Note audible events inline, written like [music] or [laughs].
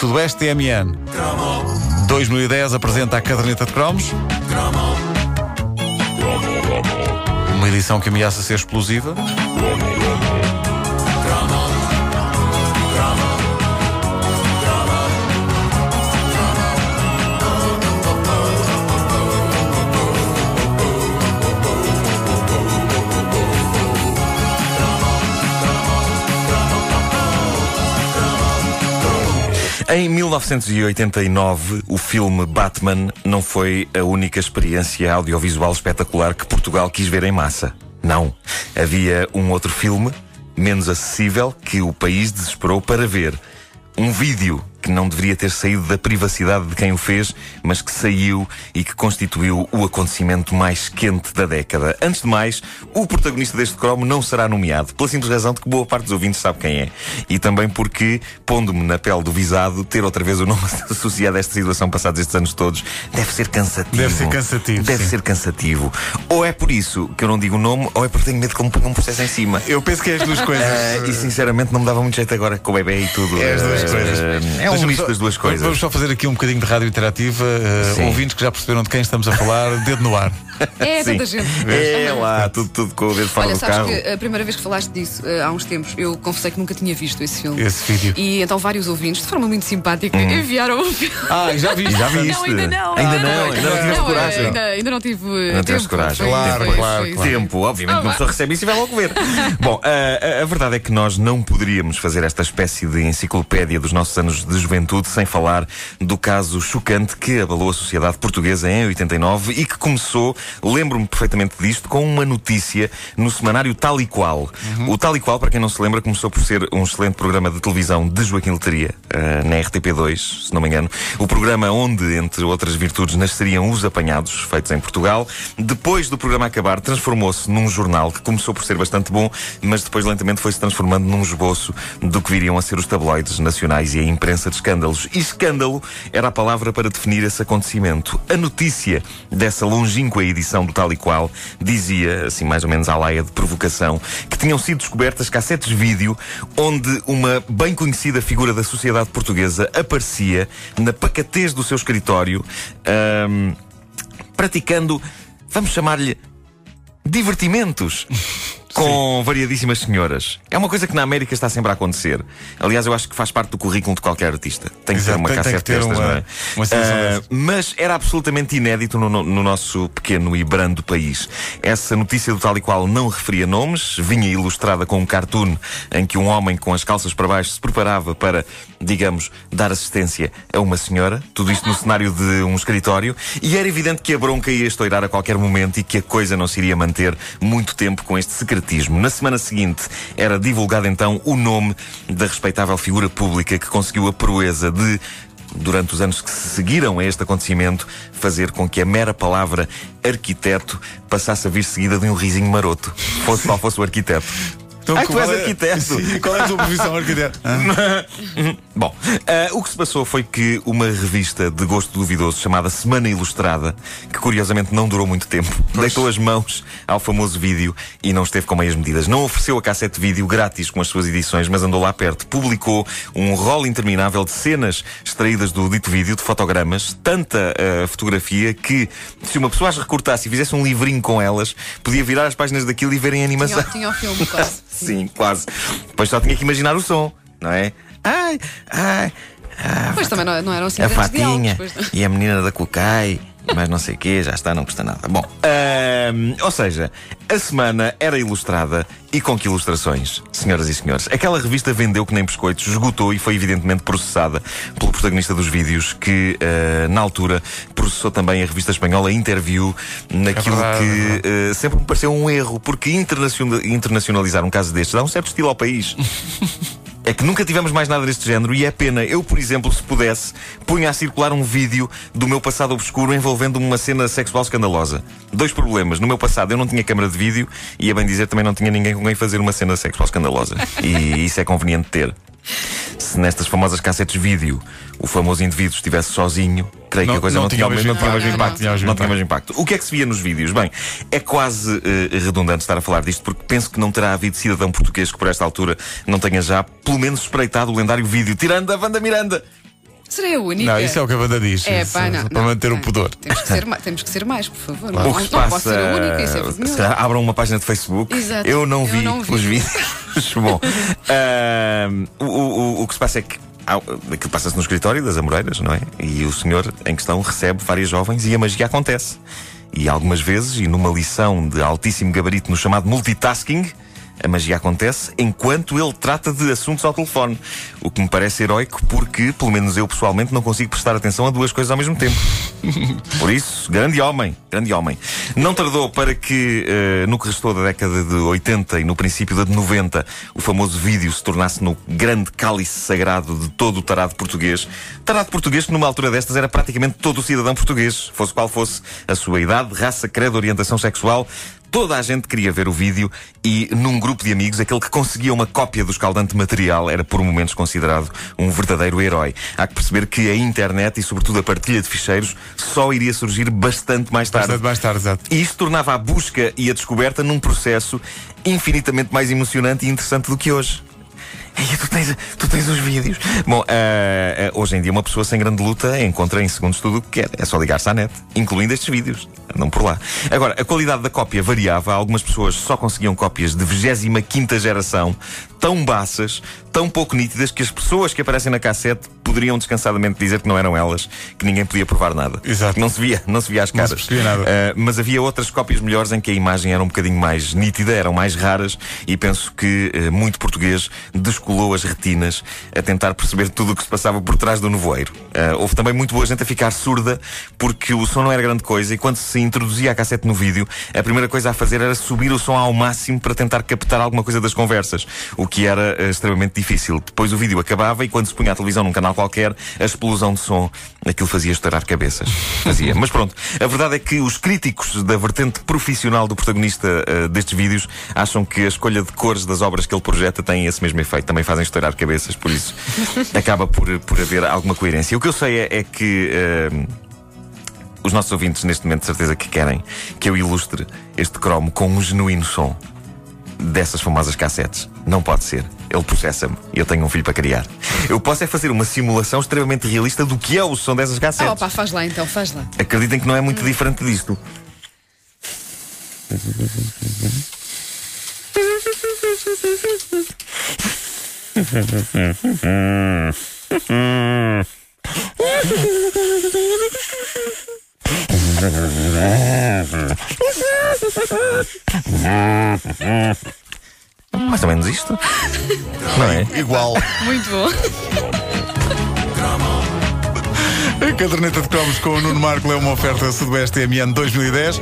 Sudoeste TMN. 2010 apresenta a caderneta de cromos. Uma edição que ameaça ser explosiva. Em 1989, o filme Batman não foi a única experiência audiovisual espetacular que Portugal quis ver em massa. Não. Havia um outro filme, menos acessível, que o país desesperou para ver. Um vídeo que não deveria ter saído da privacidade de quem o fez, mas que saiu e que constituiu o acontecimento mais quente da década. Antes de mais, o protagonista deste cromo não será nomeado, pela simples razão de que boa parte dos ouvintes sabe quem é. E também porque, pondo-me na pele do visado, ter outra vez o nome [laughs] associado a esta situação passados estes anos todos deve ser cansativo. Deve ser cansativo. Deve sim. ser cansativo. Ou é por isso que eu não digo o nome, ou é porque tenho medo que me ponham um processo em cima. Eu penso que é as duas coisas. Ah, e sinceramente não me dava muito jeito agora com o bebê e tudo. É as duas Ah, coisas. É um misto das duas coisas. Vamos só fazer aqui um bocadinho de rádio interativa. uh, ouvintes que já perceberam de quem estamos a falar, [laughs] dedo no ar. É, Sim. tanta gente. É lá, tudo, tudo com o dedo fora Olha, do sabes carro. que a primeira vez que falaste disso, eh, há uns tempos, eu confessei que nunca tinha visto esse filme. Esse vídeo. E então vários ouvintes, de forma muito simpática, enviaram o filme. Ah, já viste? Já viste? Não, ainda não. Ainda não, ainda não tiveste eh, coragem. Ainda, ainda não tive. Não tiveste tempo. coragem. Claro, foi- claro, foi- claro. Tempo, obviamente, Ah, uma pessoa recebe isso e vai logo ver. Bom, a, a- a verdade é que nós não poderíamos fazer esta espécie de enciclopédia dos nossos anos de juventude sem falar do caso chocante que abalou a sociedade portuguesa em 89 e que começou, lembro-me perfeitamente disto, com uma notícia no semanário Tal e Qual. O Tal e Qual, para quem não se lembra, começou por ser um excelente programa de televisão de Joaquim Leteria, eh, na RTP2, se não me engano. O programa onde, entre outras virtudes, nasceriam os apanhados, feitos em Portugal. Depois do programa acabar, transformou-se num jornal que começou por ser bastante bom, mas depois lentamente foi se transformando num esboço do que viriam a ser os tabloides nacionais e a imprensa de escândalos. E escândalo era a palavra para definir esse acontecimento. A notícia dessa longínqua edição do Tal e Qual dizia, assim mais ou menos à laia de provocação, que tinham sido descobertas cassetes vídeo onde uma bem conhecida figura da sociedade portuguesa aparecia na pacatez do seu escritório, ahm, praticando, vamos chamar-lhe, divertimentos. [laughs] Com variadíssimas senhoras. É uma coisa que na América está sempre a acontecer. Aliás, eu acho que faz parte do currículo de qualquer artista. Tem que Exato, ter uma cassete ter destas, uma- não é? uma dessas. mas era absolutamente inédito no, no- no nosso pequeno e brando país. Essa notícia do tal e qual não referia nomes, vinha ilustrada com um cartoon em que um homem com as calças para baixo se preparava para, digamos, dar assistência a uma senhora. Tudo isto no cenário de um escritório. E era evidente que a bronca ia estourar a qualquer momento e que a coisa não se iria manter muito tempo com este Na semana seguinte era divulgado então o nome da respeitável figura pública que conseguiu a proeza de durante os anos que se seguiram a este acontecimento, fazer com que a mera palavra arquiteto passasse a vir seguida de um risinho maroto. Fosse qual fosse o arquiteto. Então, Ai, tu qual és é- arquiteto. Sim, qual é a tua profissão, arquiteto? [laughs] Bom, ah, o que se passou foi que uma revista de gosto duvidoso chamada Semana Ilustrada, que curiosamente não durou muito tempo, deitou as mãos ao famoso vídeo e não esteve com meias medidas. Não ofereceu a cassete vídeo grátis com as suas edições, mas andou lá perto. Publicou um rol interminável de cenas extraídas do dito vídeo, de fotogramas, tanta ah, fotografia que, se uma pessoa as recortasse e fizesse um livrinho com elas, podia virar as páginas daquilo e verem a animação. Tinha, tinha o filme quase. [laughs] Sim, quase. Depois só tinha que imaginar o som, não é? Ai, ai, ah, Pois também não, não eram assim a fatinha não. e a menina da Cocai, mas não sei o quê, já está, não custa nada. Bom, ahm, ou seja, a semana era ilustrada e com que ilustrações, senhoras e senhores. Aquela revista vendeu que nem biscoitos, esgotou e foi evidentemente processada pelo protagonista dos vídeos que, ah, na altura, processou também a revista espanhola Interview naquilo verdade, é que. Uh, sempre me pareceu um erro, porque internaciona- internacionalizar um caso destes dá um certo estilo ao país. [laughs] É que nunca tivemos mais nada deste género e é pena. Eu, por exemplo, se pudesse, punha a circular um vídeo do meu passado obscuro envolvendo uma cena sexual escandalosa. Dois problemas. No meu passado eu não tinha câmara de vídeo e, a bem dizer, também não tinha ninguém com quem fazer uma cena sexual escandalosa. E isso é conveniente ter. Se nestas famosas cassetes vídeo o famoso indivíduo estivesse sozinho, creio que Não- a coisa não não, tinha o mesmo impacto. Não tinha o mesmo o impacto. O que é que se via nos vídeos? Bem, é quase eh, redundante estar a falar disto, porque penso que não terá havido cidadão português que por esta altura não tenha já, pelo menos, espreitado o lendário vídeo, tirando a Wanda Miranda. Serei a única. Não, isso é o que a banda diz. É, isso, pá, não, para não, manter o não. pudor. Temos que ser, [laughs] temos que ser mais, por favor. Não, O que se não passa. posso ser a única, isso é vergonhoso. abram uma página de Facebook. Exato. Eu não Eu vi não vi. os vídeos. [laughs] Bom, ahm, o, o- o que se passa é que. Aquilo passa-se no escritório das Amoreiras, não é? E o senhor em questão recebe várias jovens e a magia acontece. E algumas vezes, e numa lição de altíssimo gabarito no chamado multitasking, a magia acontece enquanto ele trata de assuntos ao telefone. O que me parece heroico porque, pelo menos eu pessoalmente, não consigo prestar atenção a duas coisas ao mesmo tempo. [laughs] Por isso, grande homem, grande homem. Não tardou para que, eh, no que restou da década de 80 e no princípio da de 90, o famoso vídeo se tornasse no grande cálice sagrado de todo o tarado português. Tarado português que, numa altura destas, era praticamente todo o cidadão português, fosse qual fosse a sua idade, raça, credo, orientação sexual. Toda a gente queria ver o vídeo e, num grupo de amigos, aquele que conseguia uma cópia do escaldante material era, por momentos, considerado um verdadeiro herói. Há que perceber que a internet e, sobretudo, a partilha de ficheiros só iria surgir bastante mais tarde. Bastante mais tarde, exato. E isto tornava a busca e a descoberta num processo infinitamente mais emocionante e interessante do que hoje. Ei, tu, tens, tu tens os vídeos. Bom, ah, ah, hoje em dia uma pessoa sem grande luta encontra em segundos tudo o que quer. É só ligar-se à net, incluindo estes vídeos. Andam por lá. Agora, a qualidade da cópia variava. Algumas pessoas só conseguiam cópias de 25 geração, tão baças, tão pouco nítidas, que as pessoas que aparecem na cassete poderiam descansadamente dizer que não eram elas, que ninguém podia provar nada. Exato. Não se via, não se via as Não se caras. percebia nada. Uh, mas havia outras cópias melhores em que a imagem era um bocadinho mais nítida, eram mais raras e penso que uh, muito português descolou as retinas a tentar perceber tudo o que se passava por trás do nevoeiro. Uh, houve também muito boa gente a ficar surda porque o som não era grande coisa e quando se introduzia a cassete no vídeo, a primeira coisa a fazer era subir o som ao máximo para tentar captar alguma coisa das conversas, o que era extremamente difícil. Depois o vídeo acabava e quando se punha a televisão num canal qualquer, a explosão de som, aquilo fazia estourar cabeças. [laughs] Fazia. Mas pronto, a verdade é que os críticos da vertente profissional do protagonista uh, destes vídeos acham que a escolha de cores das obras que ele projeta tem esse mesmo efeito. Também fazem estourar cabeças, por isso [laughs] acaba por, por haver alguma coerência. O que eu sei é, é que. uh, os nossos ouvintes, neste momento, de certeza que querem que eu ilustre este cromo com um genuíno som dessas famosas cassetes. Não pode ser. Ele processa-me e eu tenho um filho para criar. Eu posso é fazer uma simulação extremamente realista do que é o som dessas Ah, cassetes. opa, faz lá então, faz lá. Acreditem que não é muito diferente disto. [laughs] Mais ou menos isto. Não é? Igual. Muito bom. A caderneta de cromos com o Nuno Marco é uma oferta Sudoeste MN 2010.